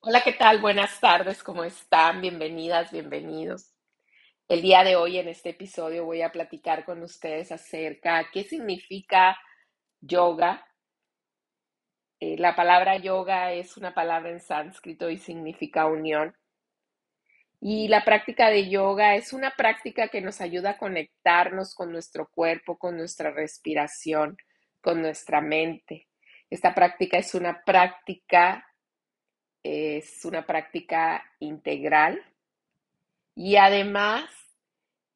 Hola, ¿qué tal? Buenas tardes, ¿cómo están? Bienvenidas, bienvenidos. El día de hoy en este episodio voy a platicar con ustedes acerca qué significa yoga. Eh, la palabra yoga es una palabra en sánscrito y significa unión. Y la práctica de yoga es una práctica que nos ayuda a conectarnos con nuestro cuerpo, con nuestra respiración, con nuestra mente. Esta práctica es una práctica es una práctica integral y además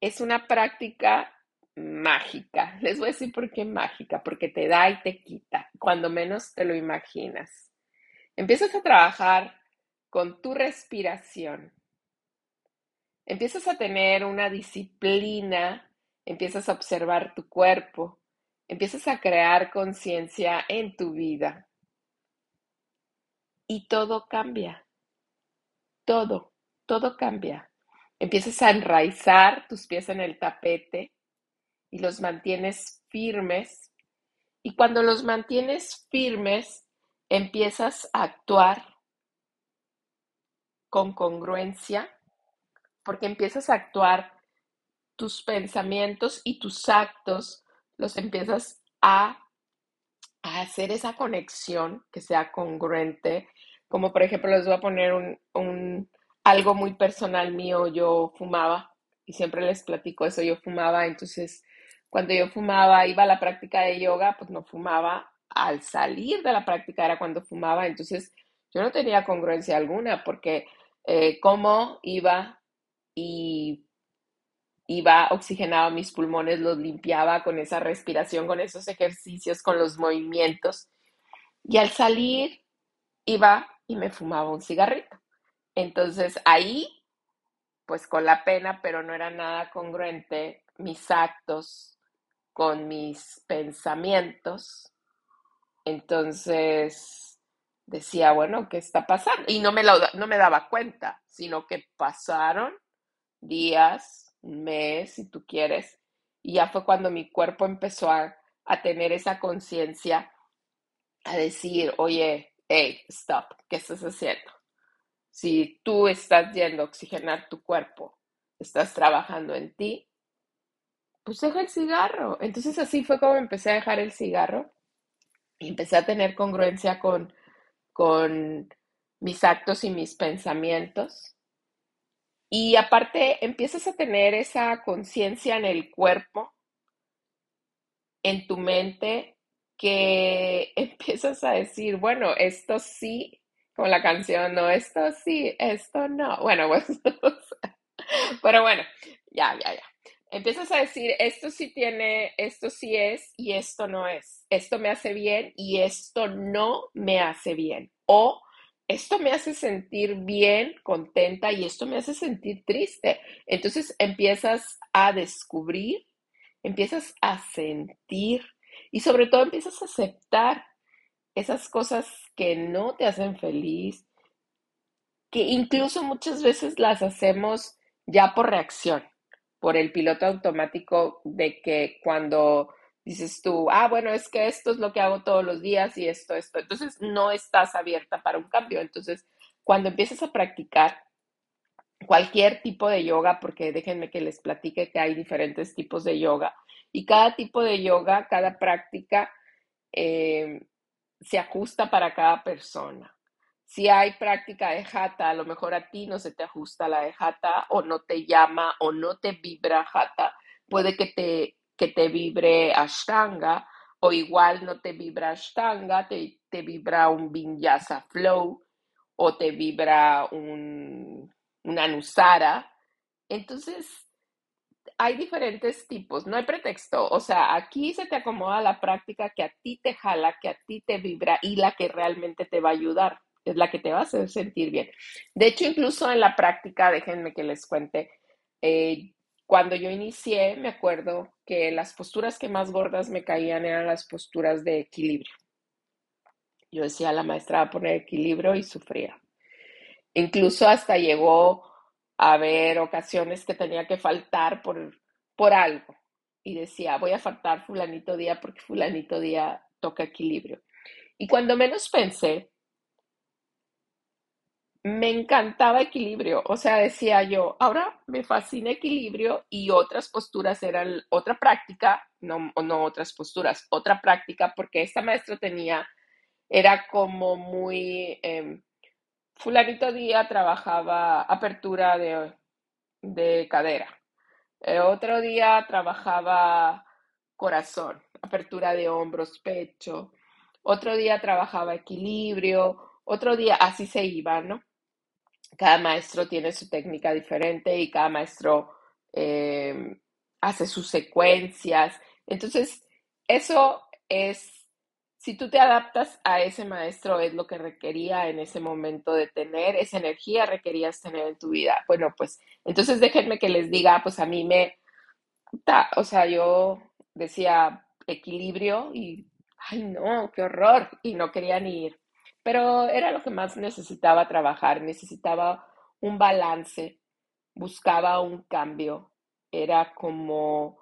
es una práctica mágica. Les voy a decir por qué mágica, porque te da y te quita, cuando menos te lo imaginas. Empiezas a trabajar con tu respiración. Empiezas a tener una disciplina, empiezas a observar tu cuerpo, empiezas a crear conciencia en tu vida y todo cambia. Todo, todo cambia. Empiezas a enraizar tus pies en el tapete y los mantienes firmes. Y cuando los mantienes firmes, empiezas a actuar con congruencia, porque empiezas a actuar tus pensamientos y tus actos, los empiezas a, a hacer esa conexión que sea congruente como por ejemplo, les voy a poner un, algo muy personal mío. Yo fumaba y siempre les platico eso. Yo fumaba, entonces cuando yo fumaba, iba a la práctica de yoga, pues no fumaba. Al salir de la práctica era cuando fumaba, entonces yo no tenía congruencia alguna porque eh, como iba y iba, oxigenaba mis pulmones, los limpiaba con esa respiración, con esos ejercicios, con los movimientos. Y al salir iba y me fumaba un cigarrito. Entonces ahí, pues con la pena, pero no era nada congruente mis actos con mis pensamientos. Entonces decía, bueno, ¿qué está pasando? Y no me, no me daba cuenta, sino que pasaron días, un mes, si tú quieres, y ya fue cuando mi cuerpo empezó a, a tener esa conciencia, a decir, oye, hey, stop, ¿qué estás haciendo? Si tú estás yendo a oxigenar tu cuerpo, estás trabajando en ti, pues deja el cigarro. Entonces así fue como empecé a dejar el cigarro y empecé a tener congruencia con, con mis actos y mis pensamientos. Y aparte empiezas a tener esa conciencia en el cuerpo, en tu mente, que empiezas a decir, bueno, esto sí, como la canción, no, esto sí, esto no. Bueno, pues, pero bueno, ya, ya, ya. Empiezas a decir, esto sí tiene, esto sí es y esto no es. Esto me hace bien y esto no me hace bien. O esto me hace sentir bien, contenta y esto me hace sentir triste. Entonces empiezas a descubrir, empiezas a sentir y sobre todo empiezas a aceptar esas cosas que no te hacen feliz, que incluso muchas veces las hacemos ya por reacción, por el piloto automático de que cuando dices tú, ah, bueno, es que esto es lo que hago todos los días y esto, esto, entonces no estás abierta para un cambio. Entonces, cuando empiezas a practicar cualquier tipo de yoga, porque déjenme que les platique que hay diferentes tipos de yoga, y cada tipo de yoga, cada práctica eh, se ajusta para cada persona. Si hay práctica de jata, a lo mejor a ti no se te ajusta la de jata o no te llama o no te vibra jata. Puede que te, que te vibre ashtanga o igual no te vibra ashtanga, te, te vibra un vinyasa flow o te vibra un, un anusara. Entonces, hay diferentes tipos, no hay pretexto. O sea, aquí se te acomoda la práctica que a ti te jala, que a ti te vibra y la que realmente te va a ayudar, es la que te va a hacer sentir bien. De hecho, incluso en la práctica, déjenme que les cuente, eh, cuando yo inicié, me acuerdo que las posturas que más gordas me caían eran las posturas de equilibrio. Yo decía, la maestra va a poner equilibrio y sufría. Incluso hasta llegó haber ocasiones que tenía que faltar por, por algo. Y decía, voy a faltar fulanito día porque fulanito día toca equilibrio. Y cuando menos pensé, me encantaba equilibrio, o sea, decía yo, ahora me fascina equilibrio y otras posturas eran otra práctica, no, no otras posturas, otra práctica, porque esta maestra tenía, era como muy, eh, fulanito día trabajaba apertura de, de cadera, eh, otro día trabajaba corazón, apertura de hombros, pecho, otro día trabajaba equilibrio, otro día así se iba, ¿no? Cada maestro tiene su técnica diferente y cada maestro eh, hace sus secuencias. Entonces, eso es, si tú te adaptas a ese maestro, es lo que requería en ese momento de tener, esa energía requerías tener en tu vida. Bueno, pues entonces déjenme que les diga, pues a mí me, o sea, yo decía equilibrio y, ay no, qué horror, y no quería ni ir pero era lo que más necesitaba trabajar, necesitaba un balance, buscaba un cambio, era como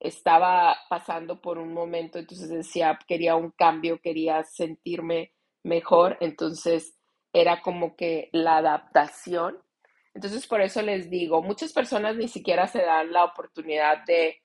estaba pasando por un momento, entonces decía, quería un cambio, quería sentirme mejor, entonces era como que la adaptación. Entonces por eso les digo, muchas personas ni siquiera se dan la oportunidad de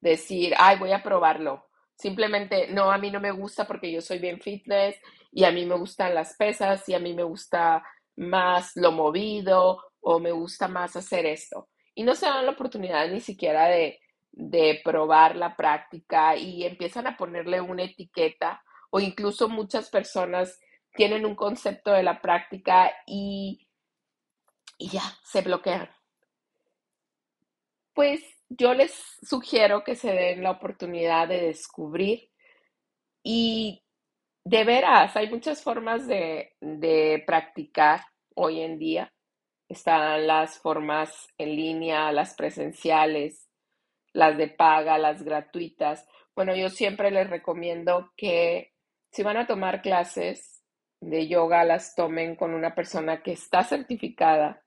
decir, ay, voy a probarlo. Simplemente, no, a mí no me gusta porque yo soy bien fitness y a mí me gustan las pesas y a mí me gusta más lo movido o me gusta más hacer esto. Y no se dan la oportunidad ni siquiera de, de probar la práctica y empiezan a ponerle una etiqueta o incluso muchas personas tienen un concepto de la práctica y, y ya se bloquean. Pues yo les sugiero que se den la oportunidad de descubrir y de veras, hay muchas formas de, practicar hoy en día. Están las formas en línea, las presenciales, las de paga, las gratuitas. Bueno, yo siempre les recomiendo que si van a tomar clases de yoga, las tomen con una persona que está certificada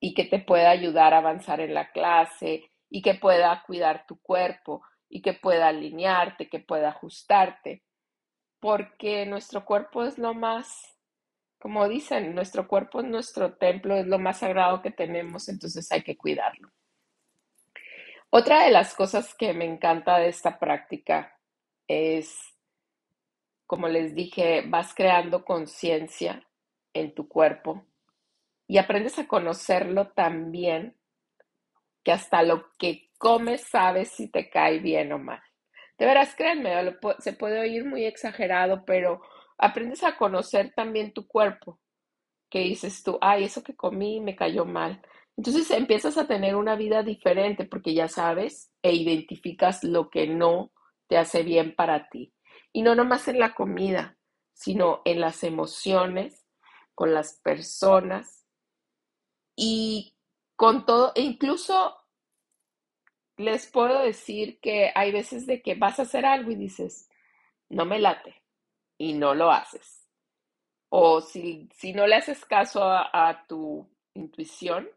y que te pueda ayudar a avanzar en la clase y que pueda cuidar tu cuerpo y que pueda alinearte, que pueda ajustarte porque nuestro cuerpo es lo más, como dicen, nuestro cuerpo es nuestro templo, es lo más sagrado que tenemos, entonces hay que cuidarlo. Otra de las cosas que me encanta de esta práctica es, como les dije, vas creando conciencia en tu cuerpo y aprendes a conocerlo tan bien que hasta lo que comes sabes si te cae bien o mal. De veras, créanme, se puede oír muy exagerado, pero aprendes a conocer también tu cuerpo. Que dices tú, ay, eso que comí me cayó mal. Entonces empiezas a tener una vida diferente porque ya sabes e identificas lo que no te hace bien para ti. Y no nomás en la comida, sino en las emociones, con las personas y con todo, e incluso les puedo decir que hay veces de que vas a hacer algo y dices, no me late, y no lo haces. O si, si no le haces caso a, tu intuición,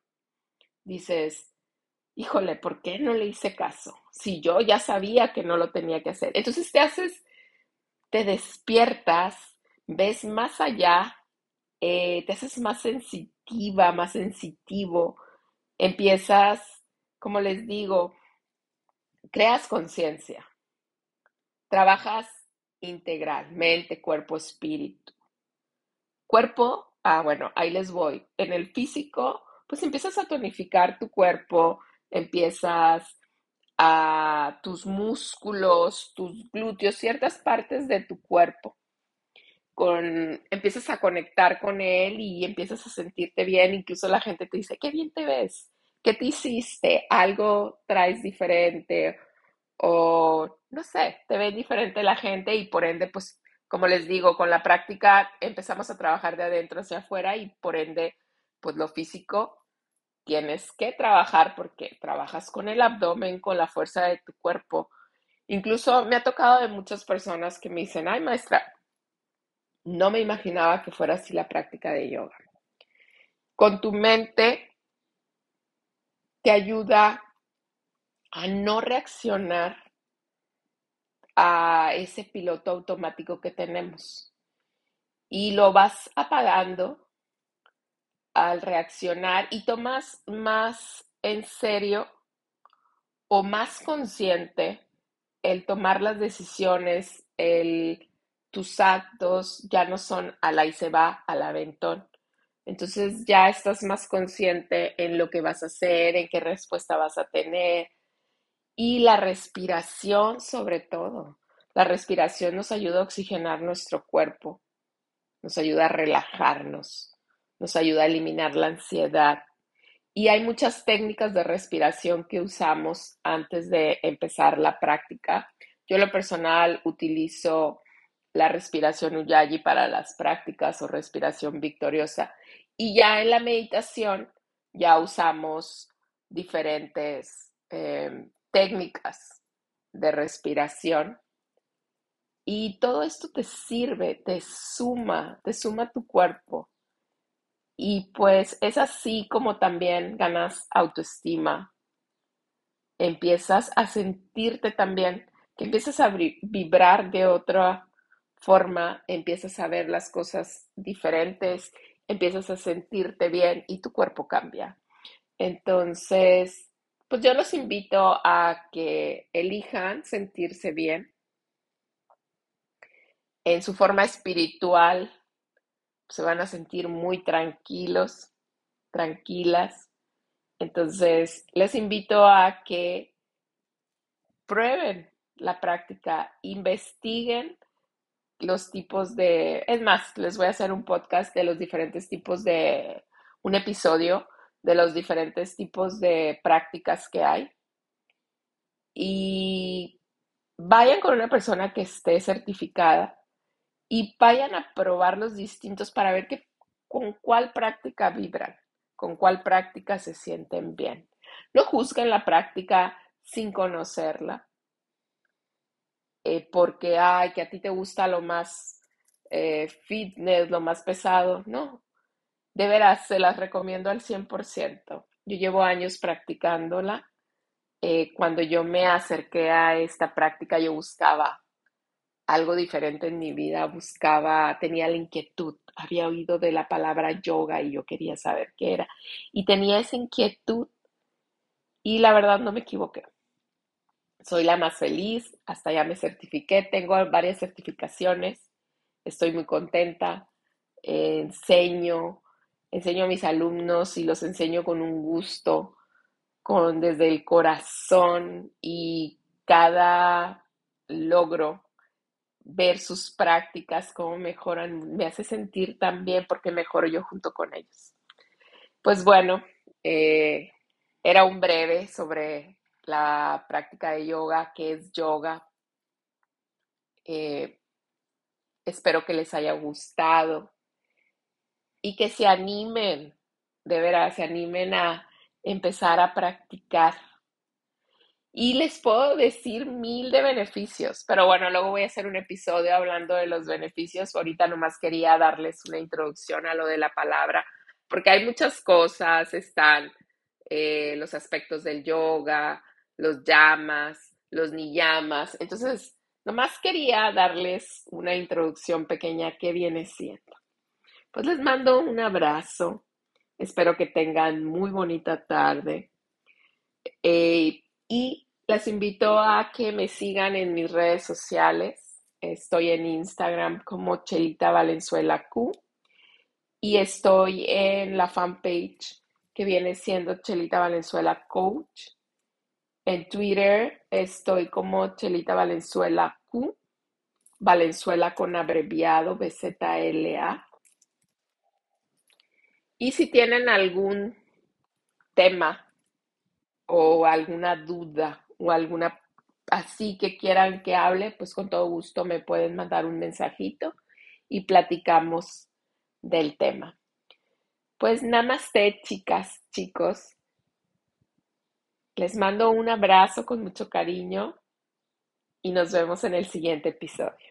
dices, híjole, ¿por qué no le hice caso? Si yo ya sabía que no lo tenía que hacer. Entonces te haces, te despiertas, ves más allá, eh, te haces más sensitiva, más sensitivo, empiezas, como les digo, creas conciencia, trabajas integral, mente, cuerpo, espíritu. Cuerpo, ah, bueno, ahí les voy. En el físico, pues empiezas a tonificar tu cuerpo, empiezas a tus músculos, tus glúteos, ciertas partes de tu cuerpo. Con, empiezas a conectar con él y empiezas a sentirte bien. Incluso la gente te dice, qué bien te ves. ¿Qué te hiciste? Algo traes diferente o no sé, te ve diferente la gente y por ende, pues, como les digo, con la práctica empezamos a trabajar de adentro hacia afuera y por ende, pues lo físico tienes que trabajar porque trabajas con el abdomen, con la fuerza de tu cuerpo. Incluso me ha tocado de muchas personas que me dicen, ay maestra, no me imaginaba que fuera así la práctica de yoga. Con tu mente te ayuda a no reaccionar a ese piloto automático que tenemos. Y lo vas apagando al reaccionar y tomas más en serio o más consciente el tomar las decisiones, el, tus actos ya no son a la y se va, al aventón. Entonces ya estás más consciente en lo que vas a hacer, en qué respuesta vas a tener. Y la respiración sobre todo. La respiración nos ayuda a oxigenar nuestro cuerpo, nos ayuda a relajarnos, nos ayuda a eliminar la ansiedad. Y hay muchas técnicas de respiración que usamos antes de empezar la práctica. Yo lo personal utilizo la respiración Uyayi para las prácticas o respiración victoriosa. Y ya en la meditación ya usamos diferentes eh, técnicas de respiración. Y todo esto te sirve, te suma, te suma tu cuerpo. Y pues es así como también ganas autoestima. Empiezas a sentirte también, que empiezas a vibrar de otra forma, empiezas a ver las cosas diferentes, empiezas a sentirte bien y tu cuerpo cambia. Entonces, pues yo los invito a que elijan sentirse bien en su forma espiritual. Se van a sentir muy tranquilos, tranquilas. Entonces, les invito a que prueben la práctica, investiguen los tipos de, es más, les voy a hacer un podcast de los diferentes tipos de, un episodio de los diferentes tipos de prácticas que hay. Y vayan con una persona que esté certificada y vayan a probar los distintos para ver que, con cuál práctica vibran, con cuál práctica se sienten bien. No juzguen la práctica sin conocerla. Eh, porque, ay, que a ti te gusta lo más eh, fitness, lo más pesado. No, de veras, se las recomiendo al 100%. Yo llevo años practicándola. Eh, cuando yo me acerqué a esta práctica, yo buscaba algo diferente en mi vida, buscaba, tenía la inquietud, había oído de la palabra yoga y yo quería saber qué era. Y tenía esa inquietud y la verdad no me equivoqué soy la más feliz, hasta ya me certifiqué, tengo varias certificaciones, estoy muy contenta, enseño, enseño a mis alumnos y los enseño con un gusto, con desde el corazón y cada logro ver sus prácticas, cómo mejoran, me hace sentir tan bien porque mejoro yo junto con ellos. Pues bueno, eh, era un breve sobre la práctica de yoga, que es yoga. Eh, espero que les haya gustado y que se animen, de veras, se animen a empezar a practicar. Y les puedo decir mil de beneficios, pero bueno, luego voy a hacer un episodio hablando de los beneficios. Ahorita nomás quería darles una introducción a lo de la palabra, porque hay muchas cosas, están eh, los aspectos del yoga, los llamas, los niyamas. Entonces, nomás quería darles una introducción pequeña que viene siendo. Pues les mando un abrazo. Espero que tengan muy bonita tarde. Eh, y les invito a que me sigan en mis redes sociales. Estoy en Instagram como Chelita Valenzuela Q y estoy en la fanpage que viene siendo Chelita Valenzuela Coach. En Twitter estoy como Chelita Valenzuela Q, Valenzuela con abreviado BZLA. Y si tienen algún tema o alguna duda o alguna así que quieran que hable, pues con todo gusto me pueden mandar un mensajito y platicamos del tema. Pues namaste, chicas, chicos. Les mando un abrazo con mucho cariño y nos vemos en el siguiente episodio.